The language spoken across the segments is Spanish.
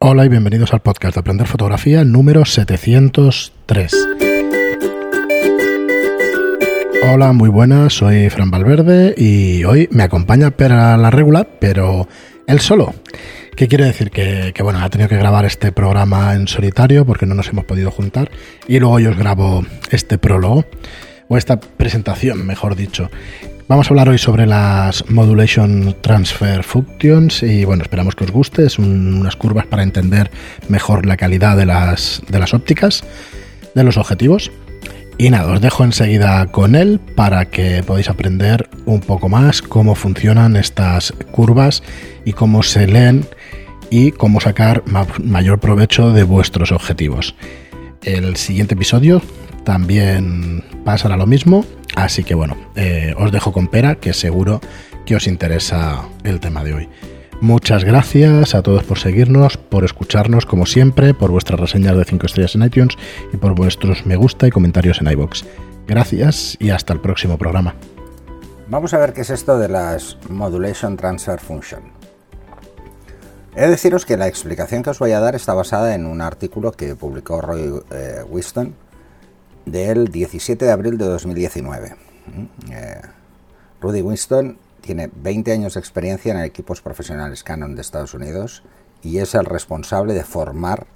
Hola y bienvenidos al podcast de Aprender Fotografía número 703. Hola, muy buenas, soy Fran Valverde y hoy me acompaña Pera la Regula, pero él solo. ¿Qué quiere decir? Que, que, bueno, ha tenido que grabar este programa en solitario porque no nos hemos podido juntar y luego yo os grabo este prólogo o esta presentación, mejor dicho. Vamos a hablar hoy sobre las Modulation Transfer Functions y bueno, esperamos que os guste. Es unas curvas para entender mejor la calidad de las, de las ópticas, de los objetivos. Y nada, os dejo enseguida con él para que podáis aprender un poco más cómo funcionan estas curvas y cómo se leen y cómo sacar mayor provecho de vuestros objetivos. El siguiente episodio también pasará lo mismo Así que bueno, eh, os dejo con pera, que seguro que os interesa el tema de hoy. Muchas gracias a todos por seguirnos, por escucharnos como siempre, por vuestras reseñas de 5 estrellas en iTunes y por vuestros me gusta y comentarios en iBox. Gracias y hasta el próximo programa. Vamos a ver qué es esto de las Modulation Transfer Function. He de deciros que la explicación que os voy a dar está basada en un artículo que publicó Roy eh, Winston del 17 de abril de 2019. Mm, eh, Rudy Winston tiene 20 años de experiencia en equipos profesionales Canon de Estados Unidos y es el responsable de formar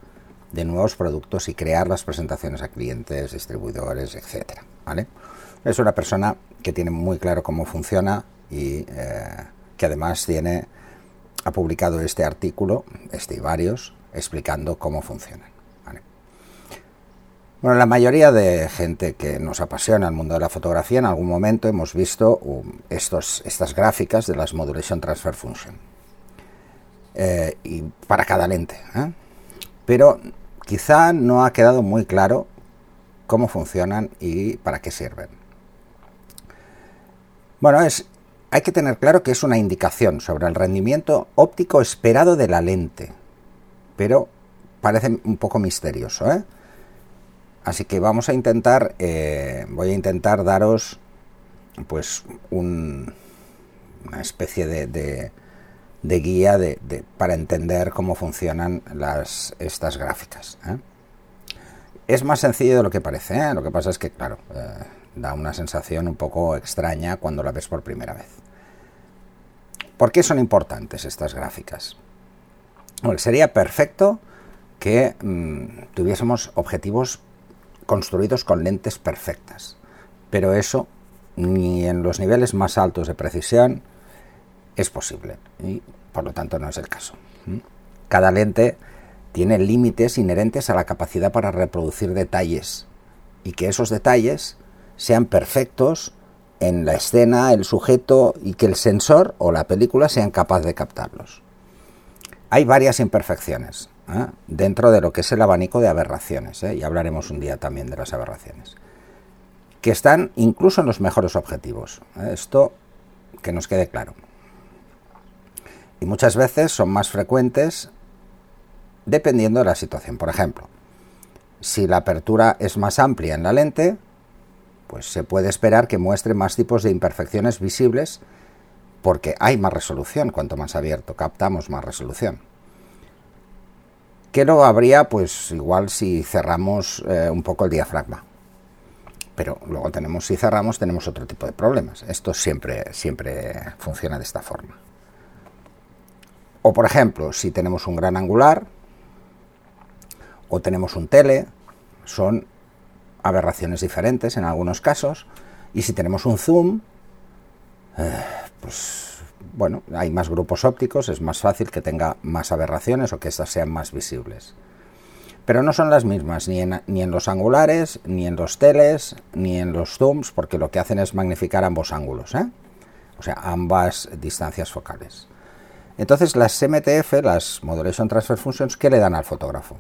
de nuevos productos y crear las presentaciones a clientes, distribuidores, etc. ¿vale? Es una persona que tiene muy claro cómo funciona y eh, que además tiene, ha publicado este artículo, este y varios, explicando cómo funciona. Bueno, la mayoría de gente que nos apasiona el mundo de la fotografía en algún momento hemos visto um, estos, estas gráficas de las Modulation Transfer Function. Eh, y para cada lente. ¿eh? Pero quizá no ha quedado muy claro cómo funcionan y para qué sirven. Bueno, es, hay que tener claro que es una indicación sobre el rendimiento óptico esperado de la lente, pero parece un poco misterioso. ¿eh? Así que vamos a intentar, eh, voy a intentar daros pues una especie de, guía para entender cómo funcionan las, estas gráficas. ¿eh? Es más sencillo de lo que parece, ¿eh? lo que pasa es que, claro, da una sensación un poco extraña cuando la ves por primera vez. ¿Por qué son importantes estas gráficas? Bueno, sería perfecto que mm, tuviésemos objetivos construidos con lentes perfectas. Pero eso ni en los niveles más altos de precisión es posible y por lo tanto no es el caso. Cada lente tiene límites inherentes a la capacidad para reproducir detalles y que esos detalles sean perfectos en la escena, el sujeto y que el sensor o la película sean capaces de captarlos. Hay varias imperfecciones ¿eh? dentro de lo que es el abanico de aberraciones, ¿eh? y hablaremos un día también de las aberraciones, que están incluso en los mejores objetivos. ¿eh? Esto que nos quede claro. Y muchas veces son más frecuentes dependiendo de la situación. Por ejemplo, si la apertura es más amplia en la lente, pues se puede esperar que muestre más tipos de imperfecciones visibles porque hay más resolución, cuanto más abierto captamos más resolución. ¿Qué no habría? Pues igual si cerramos eh, un poco el diafragma. Pero luego tenemos, si cerramos, tenemos otro tipo de problemas. Esto siempre, siempre funciona de esta forma. O por ejemplo, si tenemos un gran angular o tenemos un tele, son aberraciones diferentes en algunos casos. Y si tenemos un zoom, eh, pues bueno, hay más grupos ópticos, es más fácil que tenga más aberraciones o que éstas sean más visibles. Pero no son las mismas ni en, ni en los angulares, ni en los teles, ni en los zooms, porque lo que hacen es magnificar ambos ángulos, ¿eh? o sea, ambas distancias focales. Entonces las MTF, las Modulation Transfer Functions, ¿qué le dan al fotógrafo?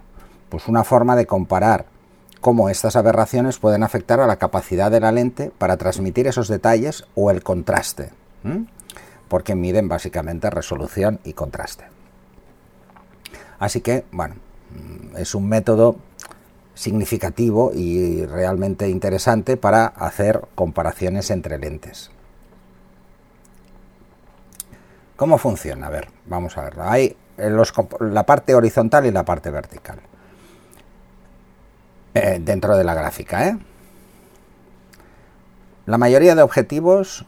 Pues una forma de comparar cómo estas aberraciones pueden afectar a la capacidad de la lente para transmitir esos detalles o el contraste porque miden básicamente resolución y contraste. Así que, bueno, mm, es un método significativo y realmente interesante para hacer comparaciones entre lentes. ¿Cómo funciona? A ver, vamos a verlo. Hay la parte horizontal y la parte vertical. Eh, dentro de la gráfica. ¿eh? La mayoría de objetivos,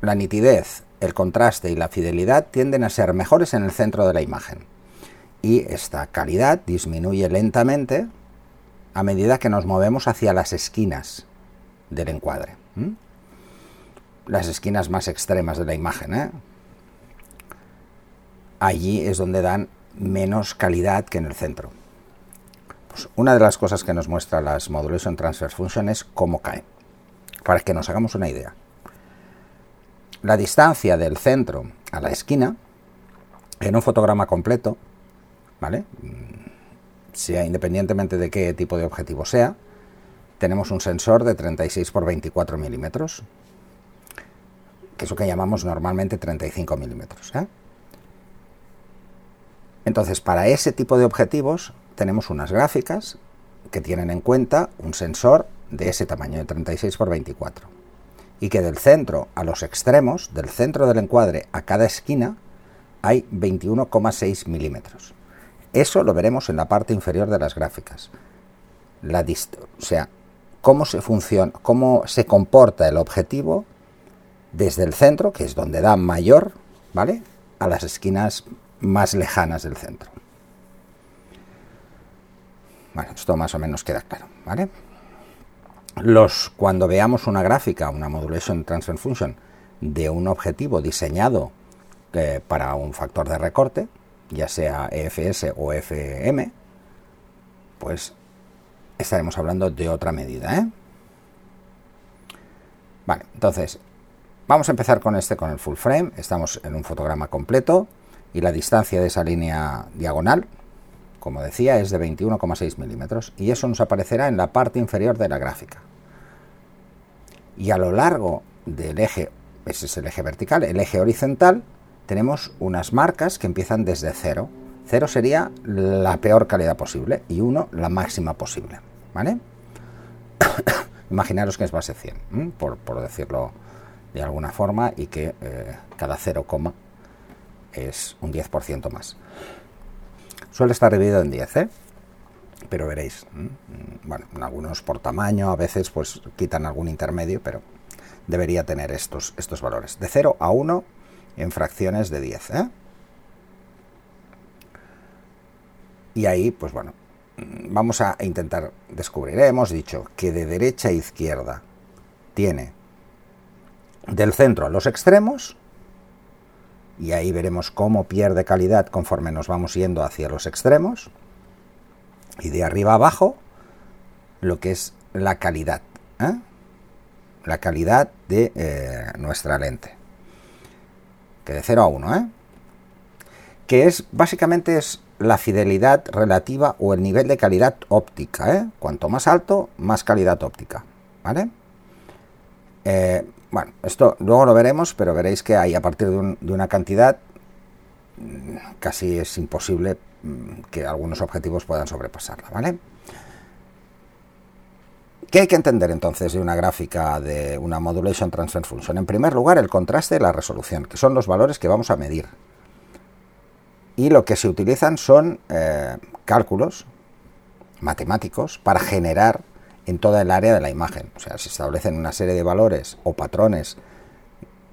la nitidez, el contraste y la fidelidad tienden a ser mejores en el centro de la imagen. Y esta calidad disminuye lentamente a medida que nos movemos hacia las esquinas del encuadre. Las esquinas más extremas de la imagen. ¿eh? Allí es donde dan menos calidad que en el centro. Una de las cosas que nos muestra las Modulation Transfer Function es cómo cae, para que nos hagamos una idea. La distancia del centro a la esquina, en un fotograma completo, ¿vale? sea independientemente de qué tipo de objetivo sea, tenemos un sensor de 36 por 24 milímetros, que es lo que llamamos normalmente 35 milímetros. ¿eh? Entonces, para ese tipo de objetivos tenemos unas gráficas que tienen en cuenta un sensor de ese tamaño, de 36 x 24. Y que del centro a los extremos, del centro del encuadre a cada esquina, hay 21,6 milímetros. Eso lo veremos en la parte inferior de las gráficas. La o sea, cómo se funciona, cómo se comporta el objetivo desde el centro, que es donde da mayor, ¿vale? A las esquinas más lejanas del centro. Bueno, esto más o menos queda claro, ¿vale? Los, cuando veamos una gráfica, una Modulation Transfer Function de un objetivo diseñado eh, para un factor de recorte, ya sea EFS o FM, pues estaremos hablando de otra medida, ¿eh? Vale, entonces, vamos a empezar con este, con el full frame. Estamos en un fotograma completo y la distancia de esa línea diagonal, como decía, es de 21,6 milímetros y eso nos aparecerá en la parte inferior de la gráfica. Y a lo largo del eje, ese es el eje vertical, el eje horizontal, tenemos unas marcas que empiezan desde 0. 0 sería la peor calidad posible y 1 la máxima posible. ¿Vale? Imaginaros que es base 100, por, decirlo de alguna forma, y que eh, cada 0, es un 10% más. Suele estar dividido en 10, ¿eh? pero veréis, bueno, algunos por tamaño, a veces pues quitan algún intermedio, pero debería tener estos, estos valores. De 0 a 1 en fracciones de 10. ¿eh? Y ahí, pues bueno, vamos a intentar descubrir. Hemos dicho que de derecha a izquierda tiene del centro a los extremos y ahí veremos cómo pierde calidad conforme nos vamos yendo hacia los extremos y de arriba abajo lo que es la calidad ¿eh? la calidad de eh, nuestra lente que de 0 a 1 ¿eh? que es básicamente es la fidelidad relativa o el nivel de calidad óptica ¿eh? cuanto más alto más calidad óptica ¿vale? Bueno, esto luego lo veremos, pero veréis que hay a partir de, una cantidad mm, casi es imposible mm, que algunos objetivos puedan sobrepasarla, ¿vale? ¿Qué hay que entender entonces de una gráfica de una Modulation Transfer Function? En primer lugar, el contraste y la resolución, que son los valores que vamos a medir. Y lo que se utilizan son eh, cálculos matemáticos para generar en toda el área de la imagen. O sea, se establecen una serie de valores o patrones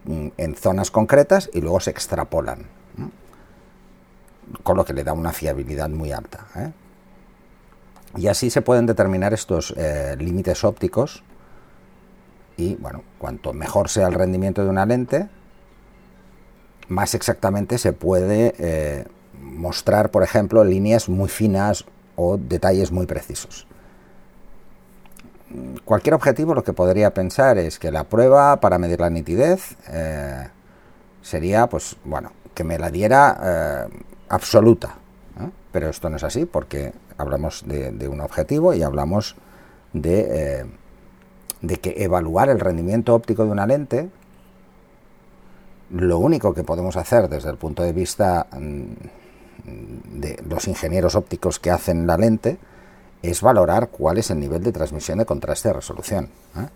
mm, en zonas concretas y luego se extrapolan, con lo que le da una fiabilidad muy alta. ¿eh? Y así se pueden determinar estos eh, límites ópticos y, bueno, cuanto mejor sea el rendimiento de una lente, más exactamente se puede eh, mostrar, por ejemplo, líneas muy finas o detalles muy precisos cualquier objetivo lo que podría pensar es que la prueba para medir la nitidez eh, sería, pues bueno, que me la diera eh, absoluta. Pero esto no es así porque hablamos de, un objetivo y hablamos de, eh, de que evaluar el rendimiento óptico de una lente, lo único que podemos hacer desde el punto de vista mm, de los ingenieros ópticos que hacen la lente, es valorar cuál es el nivel de transmisión de contraste de resolución. ¿eh?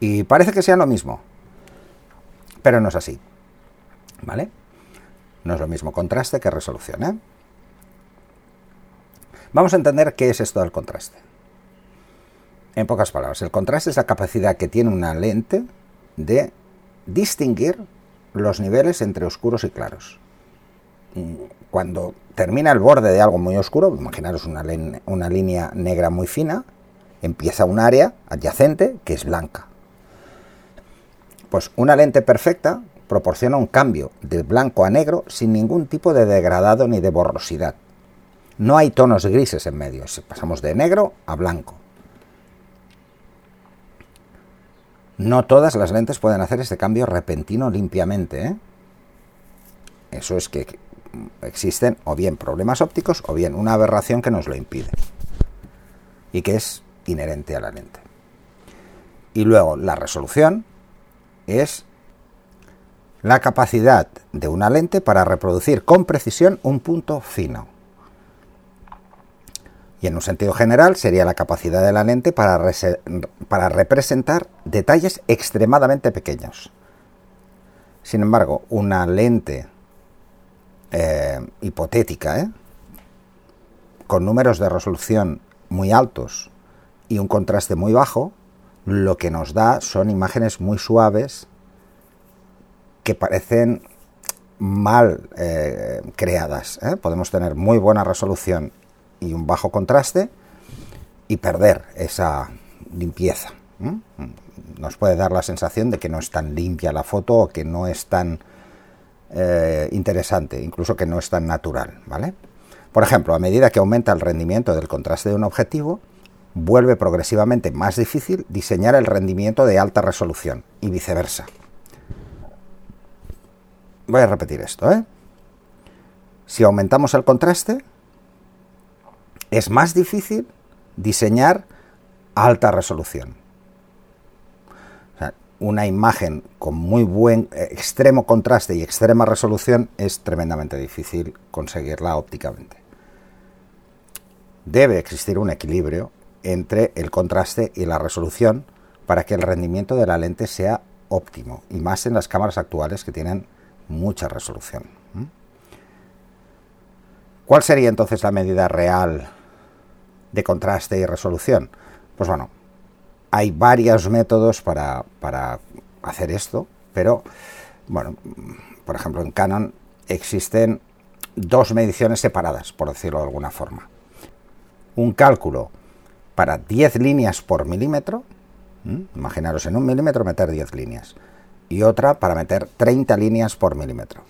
Y parece que sea lo mismo, pero no es así. ¿Vale? No es lo mismo contraste que resolución. ¿eh? Vamos a entender qué es esto del contraste. En pocas palabras, el contraste es la capacidad que tiene una lente de distinguir los niveles entre oscuros y claros. Cuando termina el borde de algo muy oscuro, imaginaros una, una línea negra muy fina, empieza un área adyacente que es blanca. Pues una lente perfecta proporciona un cambio de blanco a negro sin ningún tipo de degradado ni de borrosidad. No hay tonos grises en medio, pasamos de negro a blanco. No todas las lentes pueden hacer este cambio repentino limpiamente. ¿eh? Eso es que existen o bien problemas ópticos o bien una aberración que nos lo impide y que es inherente a la lente. Y luego la resolución es la capacidad de una lente para reproducir con precisión un punto fino. Y en un sentido general sería la capacidad de la lente para, para representar detalles extremadamente pequeños. Sin embargo, una lente eh, hipotética, ¿eh? con números de resolución muy altos y un contraste muy bajo, lo que nos da son imágenes muy suaves que parecen mal eh, creadas. Podemos tener muy buena resolución y un bajo contraste y perder esa limpieza. Nos puede dar la sensación de que no es tan limpia la foto o que no es tan eh, interesante, incluso que no es tan natural. ¿vale? Por ejemplo, a medida que aumenta el rendimiento del contraste de un objetivo, vuelve progresivamente más difícil diseñar el rendimiento de alta resolución y viceversa. Voy a repetir esto. ¿eh? Si aumentamos el contraste, es más difícil diseñar alta resolución. Una imagen con muy buen eh, extremo contraste y extrema resolución es tremendamente difícil conseguirla ópticamente. Debe existir un equilibrio entre el contraste y la resolución para que el rendimiento de la lente sea óptimo, y más en las cámaras actuales que tienen mucha resolución. ¿Cuál sería entonces la medida real de contraste y resolución? Pues bueno, hay varios métodos para, para hacer esto, pero bueno, por ejemplo en Canon existen dos mediciones separadas, por decirlo de alguna forma. Un cálculo para 10 líneas por milímetro, imaginaros en un milímetro meter 10 líneas, y otra para meter 30 líneas por milímetro.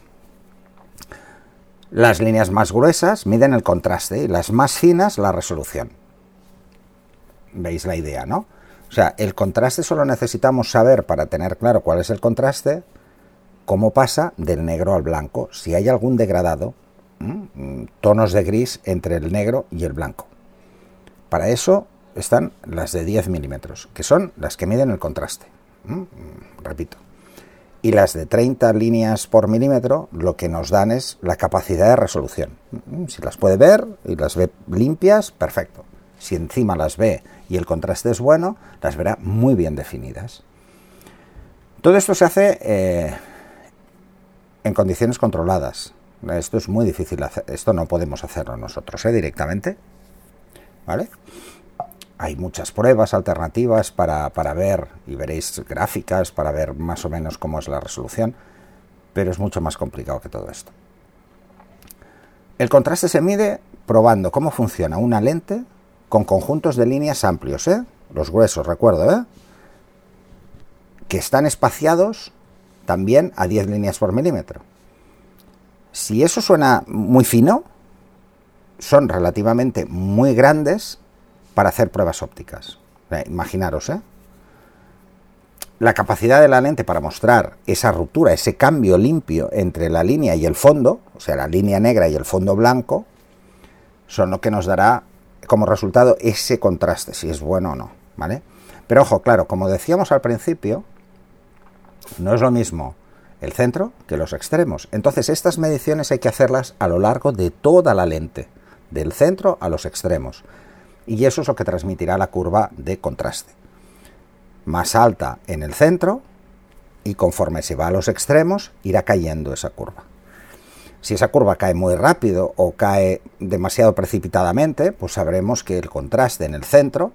Las líneas más gruesas miden el contraste y las más finas la resolución. ¿Veis la idea, no? O sea, el contraste solo necesitamos saber para tener claro cuál es el contraste, cómo pasa del negro al blanco, si hay algún degradado, tonos de gris entre el negro y el blanco. Para eso están las de 10 milímetros, que son las que miden el contraste. Repito. Y las de 30 líneas por milímetro lo que nos dan es la capacidad de resolución. Si las puede ver y las ve limpias, perfecto si encima las ve y el contraste es bueno, las verá muy bien definidas. Todo esto se hace eh, en condiciones controladas. Esto es muy difícil, hacer, esto no podemos hacerlo nosotros ¿eh? directamente. ¿Vale? Hay muchas pruebas alternativas para, para ver, y veréis gráficas para ver más o menos cómo es la resolución, pero es mucho más complicado que todo esto. El contraste se mide probando cómo funciona una lente con conjuntos de líneas amplios, ¿eh? los gruesos, recuerdo, ¿eh? que están espaciados también a 10 líneas por milímetro. Si eso suena muy fino, son relativamente muy grandes para hacer pruebas ópticas. Imaginaros, ¿eh? La capacidad de la lente para mostrar esa ruptura, ese cambio limpio entre la línea y el fondo, o sea, la línea negra y el fondo blanco, son lo que nos dará como resultado ese contraste, si es bueno o no, ¿vale? Pero ojo, claro, como decíamos al principio, no es lo mismo el centro que los extremos. Entonces, estas mediciones hay que hacerlas a lo largo de toda la lente, del centro a los extremos. Y eso es lo que transmitirá la curva de contraste. Más alta en el centro y conforme se va a los extremos irá cayendo esa curva. Si esa curva cae muy rápido o cae demasiado precipitadamente, pues sabremos que el contraste en el centro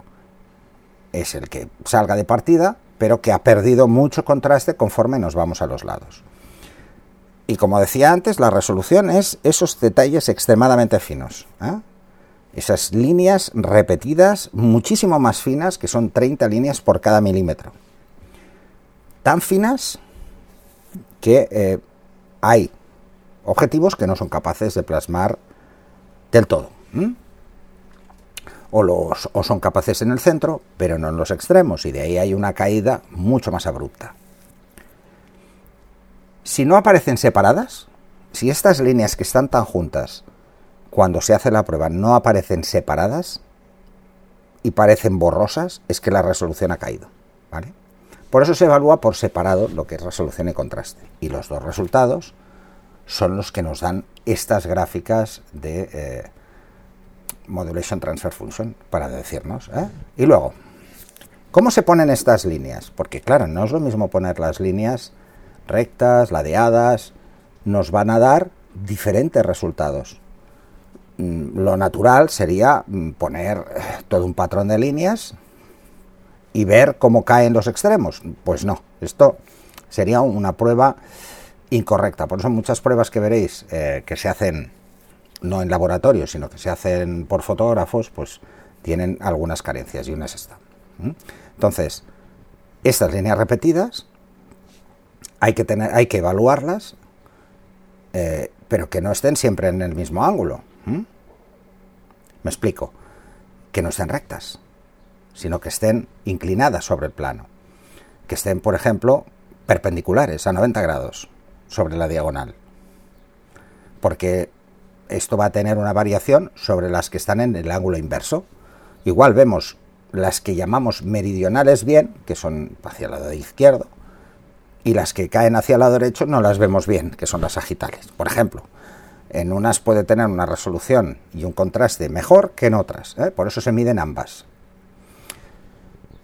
es el que salga de partida, pero que ha perdido mucho contraste conforme nos vamos a los lados. Y como decía antes, la resolución es esos detalles extremadamente finos. ¿eh? Esas líneas repetidas, muchísimo más finas, que son 30 líneas por cada milímetro. Tan finas que eh, hay objetivos que no son capaces de plasmar del todo. O, los, o son capaces en el centro, pero no en los extremos, y de ahí hay una caída mucho más abrupta. Si no aparecen separadas, si estas líneas que están tan juntas, cuando se hace la prueba, no aparecen separadas y parecen borrosas, es que la resolución ha caído. ¿vale? Por eso se evalúa por separado lo que es resolución y contraste. Y los dos resultados son los que nos dan estas gráficas de eh, Modulation Transfer Function, para decirnos. ¿eh? Y luego, ¿cómo se ponen estas líneas? Porque claro, no es lo mismo poner las líneas rectas, ladeadas, nos van a dar diferentes resultados. Mm, lo natural sería mm, poner eh, todo un patrón de líneas y ver cómo caen los extremos. Pues no, esto sería una prueba incorrecta. Por eso muchas pruebas que veréis eh, que se hacen no en laboratorio, sino que se hacen por fotógrafos, pues tienen algunas carencias y una es esta. Entonces, estas líneas repetidas hay que, tener, hay que evaluarlas, eh, pero que no estén siempre en el mismo ángulo. Me explico, que no estén rectas, sino que estén inclinadas sobre el plano, que estén, por ejemplo, perpendiculares a 90 grados sobre la diagonal, porque esto va a tener una variación sobre las que están en el ángulo inverso. Igual vemos las que llamamos meridionales bien, que son hacia el lado izquierdo, y las que caen hacia el lado derecho no las vemos bien, que son las sagitales. Por ejemplo, en unas puede tener una resolución y un contraste mejor que en otras, ¿eh? por eso se miden ambas.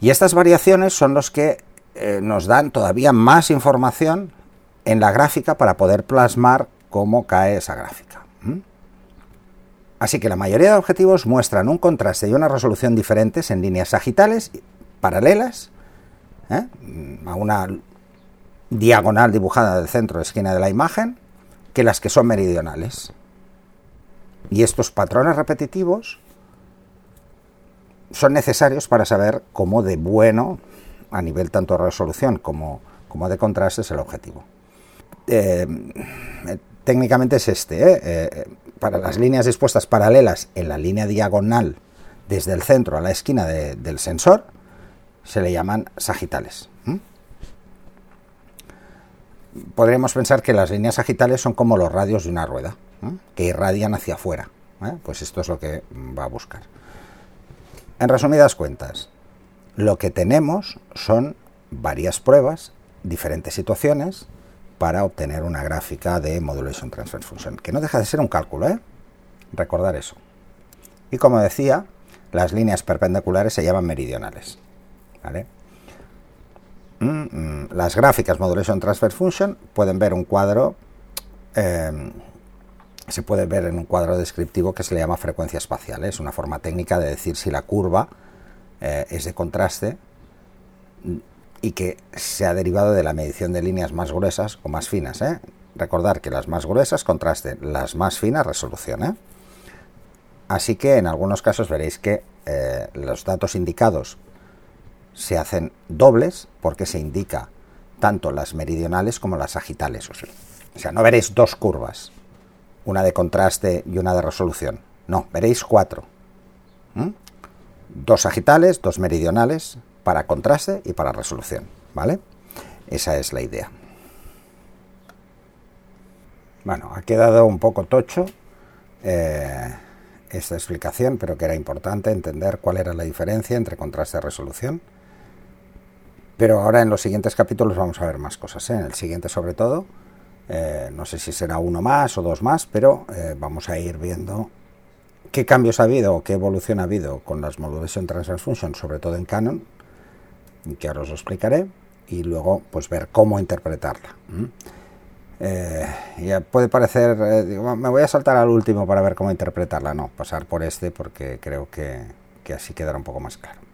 Y estas variaciones son los que eh, nos dan todavía más información en la gráfica para poder plasmar cómo cae esa gráfica. Así que la mayoría de objetivos muestran un contraste y una resolución diferentes en líneas sagitales paralelas ¿eh? a una diagonal dibujada del centro de esquina de la imagen que las que son meridionales. Y estos patrones repetitivos son necesarios para saber cómo de bueno, a nivel tanto de resolución como, como de contraste, es el objetivo. Eh, técnicamente es este. ¿eh? Eh, para las líneas dispuestas paralelas en la línea diagonal desde el centro a la esquina del sensor, se le llaman sagitales podríamos pensar que las líneas sagitales son como los radios de una rueda, que irradian hacia afuera. Pues esto es lo que va a buscar. En resumidas cuentas, lo que tenemos son varias pruebas, diferentes situaciones, para obtener una gráfica de Modulation Transfer Function, que no deja de ser un cálculo, ¿eh? Recordar eso. Y como decía, las líneas perpendiculares se llaman meridionales. Mm, mm, las gráficas Modulation Transfer Function pueden ver un cuadro, em, se puede ver en un cuadro descriptivo que se le llama frecuencia espacial. Es una forma técnica de decir si la curva eh, es de contraste y que se ha derivado de la medición de líneas más gruesas o más finas. ¿eh? Recordar que las más gruesas contraste, las más finas resolución. ¿eh? Así que en algunos casos veréis que los datos indicados se hacen dobles porque se indica tanto las meridionales como las sagitales. O sea, no veréis dos curvas, una de contraste y una de resolución. No, veréis cuatro. Dos sagitales, dos meridionales para contraste y para resolución. ¿Vale? Esa es la idea. Bueno, ha quedado un poco tocho eh, esta explicación, pero que era importante entender cuál era la diferencia entre contraste y resolución. Pero ahora en los siguientes capítulos vamos a ver más cosas. ¿eh? En el siguiente sobre todo, eh, no sé si será uno más o dos más, pero vamos a ir viendo qué cambios ha habido o qué evolución ha habido con las Modulation Transfer Function, sobre todo en Canon, que ahora os lo explicaré, y luego pues ver cómo interpretarla. Eh, ya puede parecer, eh, me voy a saltar al último para ver cómo interpretarla, no, pasar por este porque creo que, que así quedará un poco más claro.